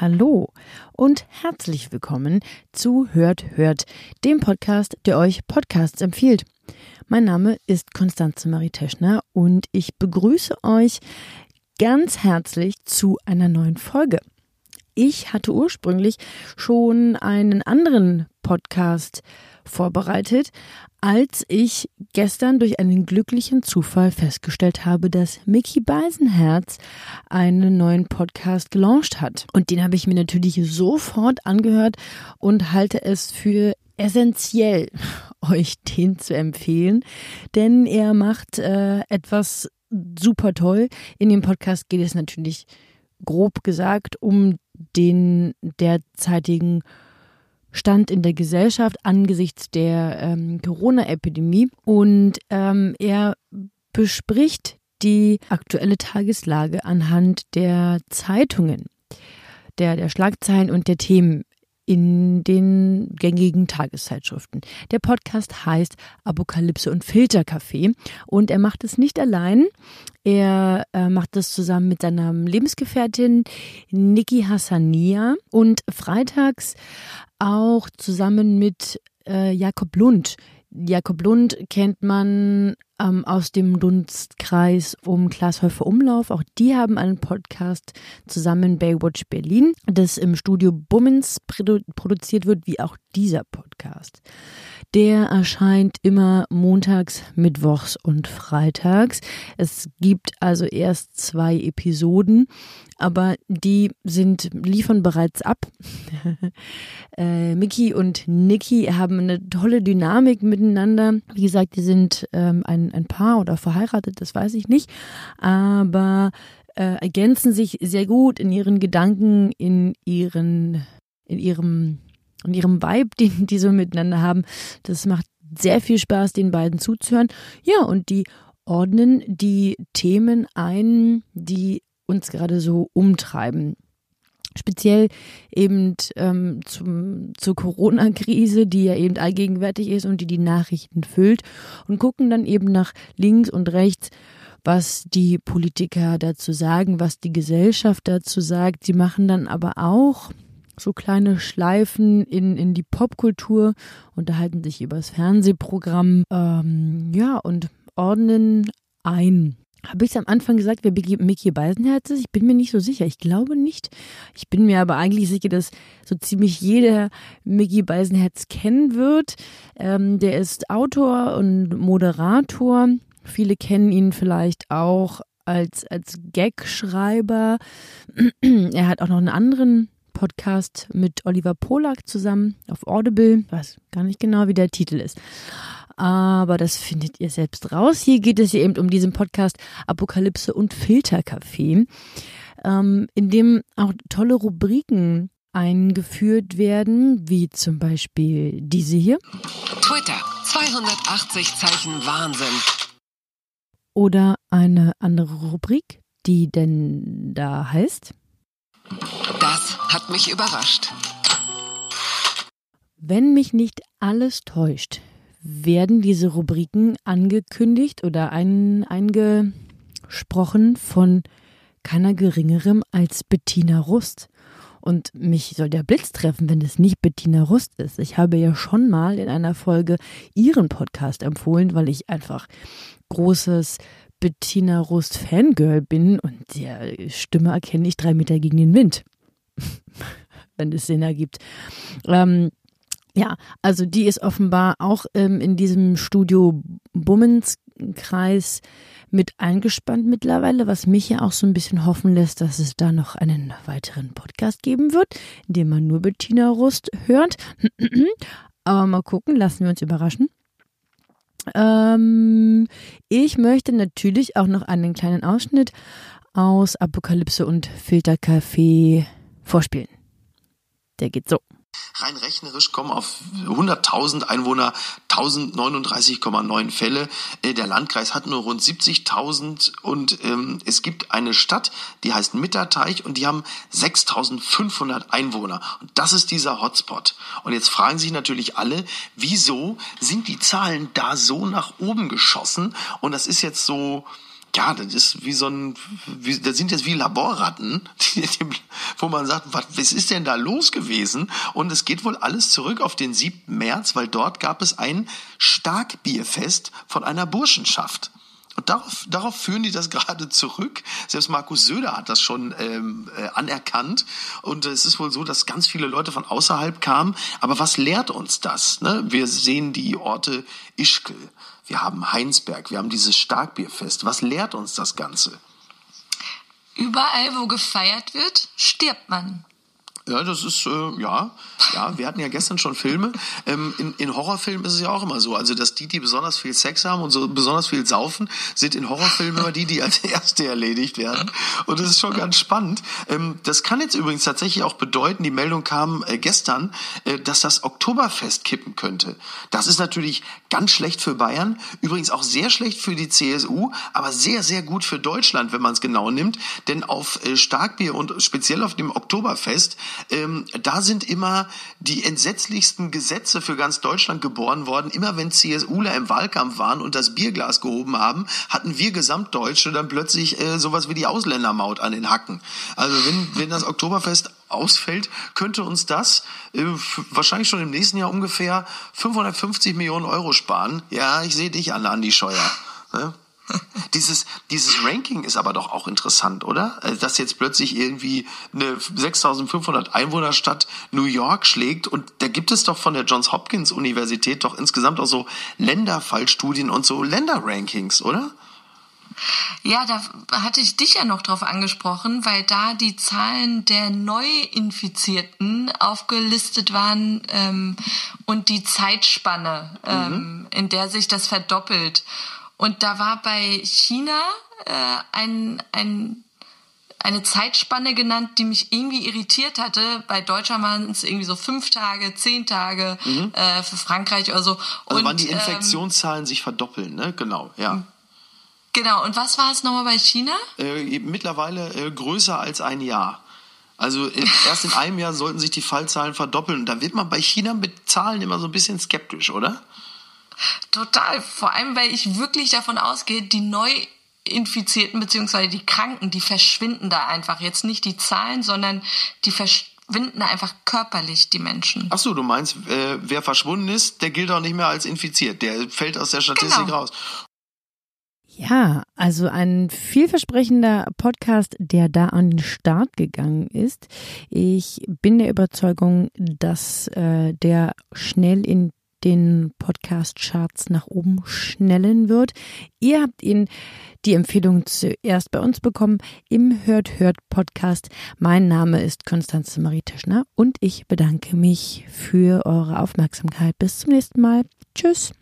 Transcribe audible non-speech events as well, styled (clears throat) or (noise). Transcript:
Hallo und herzlich willkommen zu Hört, Hört, dem Podcast, der euch Podcasts empfiehlt. Mein Name ist Konstanze Marie Teschner und ich begrüße euch ganz herzlich zu einer neuen Folge. Ich hatte ursprünglich schon einen anderen Podcast vorbereitet, als ich gestern durch einen glücklichen Zufall festgestellt habe, dass Mickey Beisenherz einen neuen Podcast gelauncht hat. Und den habe ich mir natürlich sofort angehört und halte es für essentiell, (laughs) euch den zu empfehlen, denn er macht äh, etwas super toll. In dem Podcast geht es natürlich grob gesagt um den derzeitigen Stand in der Gesellschaft angesichts der ähm, Corona-Epidemie. Und ähm, er bespricht die aktuelle Tageslage anhand der Zeitungen, der, der Schlagzeilen und der Themen in den gängigen Tageszeitschriften. Der Podcast heißt Apokalypse und Filterkaffee und er macht es nicht allein. Er äh, macht es zusammen mit seiner Lebensgefährtin Niki Hassania und freitags auch zusammen mit äh, Jakob Lund. Jakob Lund kennt man ähm, aus dem Dunstkreis um Glashäufer Umlauf. Auch die haben einen Podcast zusammen Baywatch Berlin, das im Studio Bummens produ produziert wird, wie auch dieser Podcast. Der erscheint immer montags, mittwochs und freitags. Es gibt also erst zwei Episoden, aber die sind liefern bereits ab. (laughs) äh, Mickey und Nikki haben eine tolle Dynamik miteinander. Wie gesagt, die sind ähm, ein, ein Paar oder verheiratet, das weiß ich nicht, aber äh, ergänzen sich sehr gut in ihren Gedanken, in ihren, in ihrem und ihrem Vibe, den die so miteinander haben. Das macht sehr viel Spaß, den beiden zuzuhören. Ja, und die ordnen die Themen ein, die uns gerade so umtreiben. Speziell eben ähm, zum, zur Corona-Krise, die ja eben allgegenwärtig ist und die die Nachrichten füllt und gucken dann eben nach links und rechts, was die Politiker dazu sagen, was die Gesellschaft dazu sagt. Sie machen dann aber auch so kleine Schleifen in, in die Popkultur, unterhalten sich über das Fernsehprogramm, ähm, ja, und ordnen ein. Habe ich es am Anfang gesagt, wer Mickey Beisenherz ist? Ich bin mir nicht so sicher. Ich glaube nicht. Ich bin mir aber eigentlich sicher, dass so ziemlich jeder Mickey Beisenherz kennen wird. Ähm, der ist Autor und Moderator. Viele kennen ihn vielleicht auch als, als Gagschreiber. (clears throat) er hat auch noch einen anderen Podcast mit Oliver Polak zusammen auf Audible. Ich weiß gar nicht genau, wie der Titel ist. Aber das findet ihr selbst raus. Hier geht es eben um diesen Podcast Apokalypse und Filterkaffee, ähm, in dem auch tolle Rubriken eingeführt werden, wie zum Beispiel diese hier. Twitter, 280 Zeichen Wahnsinn. Oder eine andere Rubrik, die denn da heißt. Das hat mich überrascht. Wenn mich nicht alles täuscht, werden diese Rubriken angekündigt oder ein, eingesprochen von keiner geringerem als Bettina Rust. Und mich soll der Blitz treffen, wenn es nicht Bettina Rust ist. Ich habe ja schon mal in einer Folge ihren Podcast empfohlen, weil ich einfach großes Bettina Rust Fangirl bin und der Stimme erkenne ich drei Meter gegen den Wind. (laughs) wenn es Sinn ergibt. Ähm, ja, also die ist offenbar auch ähm, in diesem Studio Bummenskreis mit eingespannt mittlerweile, was mich ja auch so ein bisschen hoffen lässt, dass es da noch einen weiteren Podcast geben wird, in dem man nur Bettina Rust hört. (clears throat) Aber mal gucken, lassen wir uns überraschen. Ähm, ich möchte natürlich auch noch einen kleinen Ausschnitt aus Apokalypse und Filterkaffee vorspielen. Der geht so. Rein rechnerisch kommen auf 100.000 Einwohner 1039,9 Fälle. Äh, der Landkreis hat nur rund 70.000 und ähm, es gibt eine Stadt, die heißt Mitterteich und die haben 6.500 Einwohner. Und das ist dieser Hotspot. Und jetzt fragen sich natürlich alle, wieso sind die Zahlen da so nach oben geschossen? Und das ist jetzt so ja, das ist wie so ein, wie, das sind jetzt wie Laborratten, (laughs) die, die, wo man sagt, was, was ist denn da los gewesen? Und es geht wohl alles zurück auf den 7. März, weil dort gab es ein Starkbierfest von einer Burschenschaft. Und darauf, darauf führen die das (laughs) gerade zurück. Selbst Markus Söder hat das schon ähm, äh, anerkannt. Und es ist wohl so, dass ganz viele Leute von außerhalb kamen. Aber was lehrt uns das? Ne? Wir sehen die Orte Ischgl, wir haben Heinsberg, wir haben dieses Starkbierfest. Was lehrt uns das Ganze? Überall, wo gefeiert wird, stirbt man. Ja, das ist, äh, ja, ja, wir hatten ja gestern schon Filme. Ähm, in, in Horrorfilmen ist es ja auch immer so. Also, dass die, die besonders viel Sex haben und so besonders viel saufen, sind in Horrorfilmen immer die, die als (laughs) Erste erledigt werden. Und das ist schon ganz spannend. Ähm, das kann jetzt übrigens tatsächlich auch bedeuten, die Meldung kam äh, gestern, äh, dass das Oktoberfest kippen könnte. Das ist natürlich ganz schlecht für Bayern, übrigens auch sehr schlecht für die CSU, aber sehr, sehr gut für Deutschland, wenn man es genau nimmt. Denn auf äh, Starkbier und speziell auf dem Oktoberfest ähm, da sind immer die entsetzlichsten Gesetze für ganz Deutschland geboren worden. Immer wenn CSUler im Wahlkampf waren und das Bierglas gehoben haben, hatten wir Gesamtdeutsche dann plötzlich äh, sowas wie die Ausländermaut an den Hacken. Also wenn, wenn das Oktoberfest ausfällt, könnte uns das äh, wahrscheinlich schon im nächsten Jahr ungefähr 550 Millionen Euro sparen. Ja, ich sehe dich an, Andi Scheuer. Ne? (laughs) dieses, dieses Ranking ist aber doch auch interessant, oder? Also, dass jetzt plötzlich irgendwie eine 6500 Einwohnerstadt New York schlägt und da gibt es doch von der Johns Hopkins Universität doch insgesamt auch so Länderfallstudien und so Länderrankings, oder? Ja, da hatte ich dich ja noch drauf angesprochen, weil da die Zahlen der Neuinfizierten aufgelistet waren ähm, und die Zeitspanne, ähm, mhm. in der sich das verdoppelt. Und da war bei China äh, ein, ein, eine Zeitspanne genannt, die mich irgendwie irritiert hatte. Bei Deutschland waren es irgendwie so fünf Tage, zehn Tage, mhm. äh, für Frankreich oder so. Also und, wann die ähm, Infektionszahlen ähm, sich verdoppeln, ne? Genau, ja. Genau, und was war es nochmal bei China? Äh, mittlerweile äh, größer als ein Jahr. Also äh, erst in einem Jahr sollten sich die Fallzahlen verdoppeln. Da wird man bei China mit Zahlen immer so ein bisschen skeptisch, oder? Total. Vor allem, weil ich wirklich davon ausgehe, die Neuinfizierten bzw. die Kranken, die verschwinden da einfach. Jetzt nicht die Zahlen, sondern die verschwinden einfach körperlich, die Menschen. Ach so, du meinst, äh, wer verschwunden ist, der gilt auch nicht mehr als infiziert. Der fällt aus der Statistik genau. raus. Ja, also ein vielversprechender Podcast, der da an den Start gegangen ist. Ich bin der Überzeugung, dass äh, der schnell in den Podcast-Charts nach oben schnellen wird. Ihr habt ihn die Empfehlung zuerst bei uns bekommen im Hört Hört Podcast. Mein Name ist Konstanze Marie Teschner und ich bedanke mich für eure Aufmerksamkeit. Bis zum nächsten Mal. Tschüss.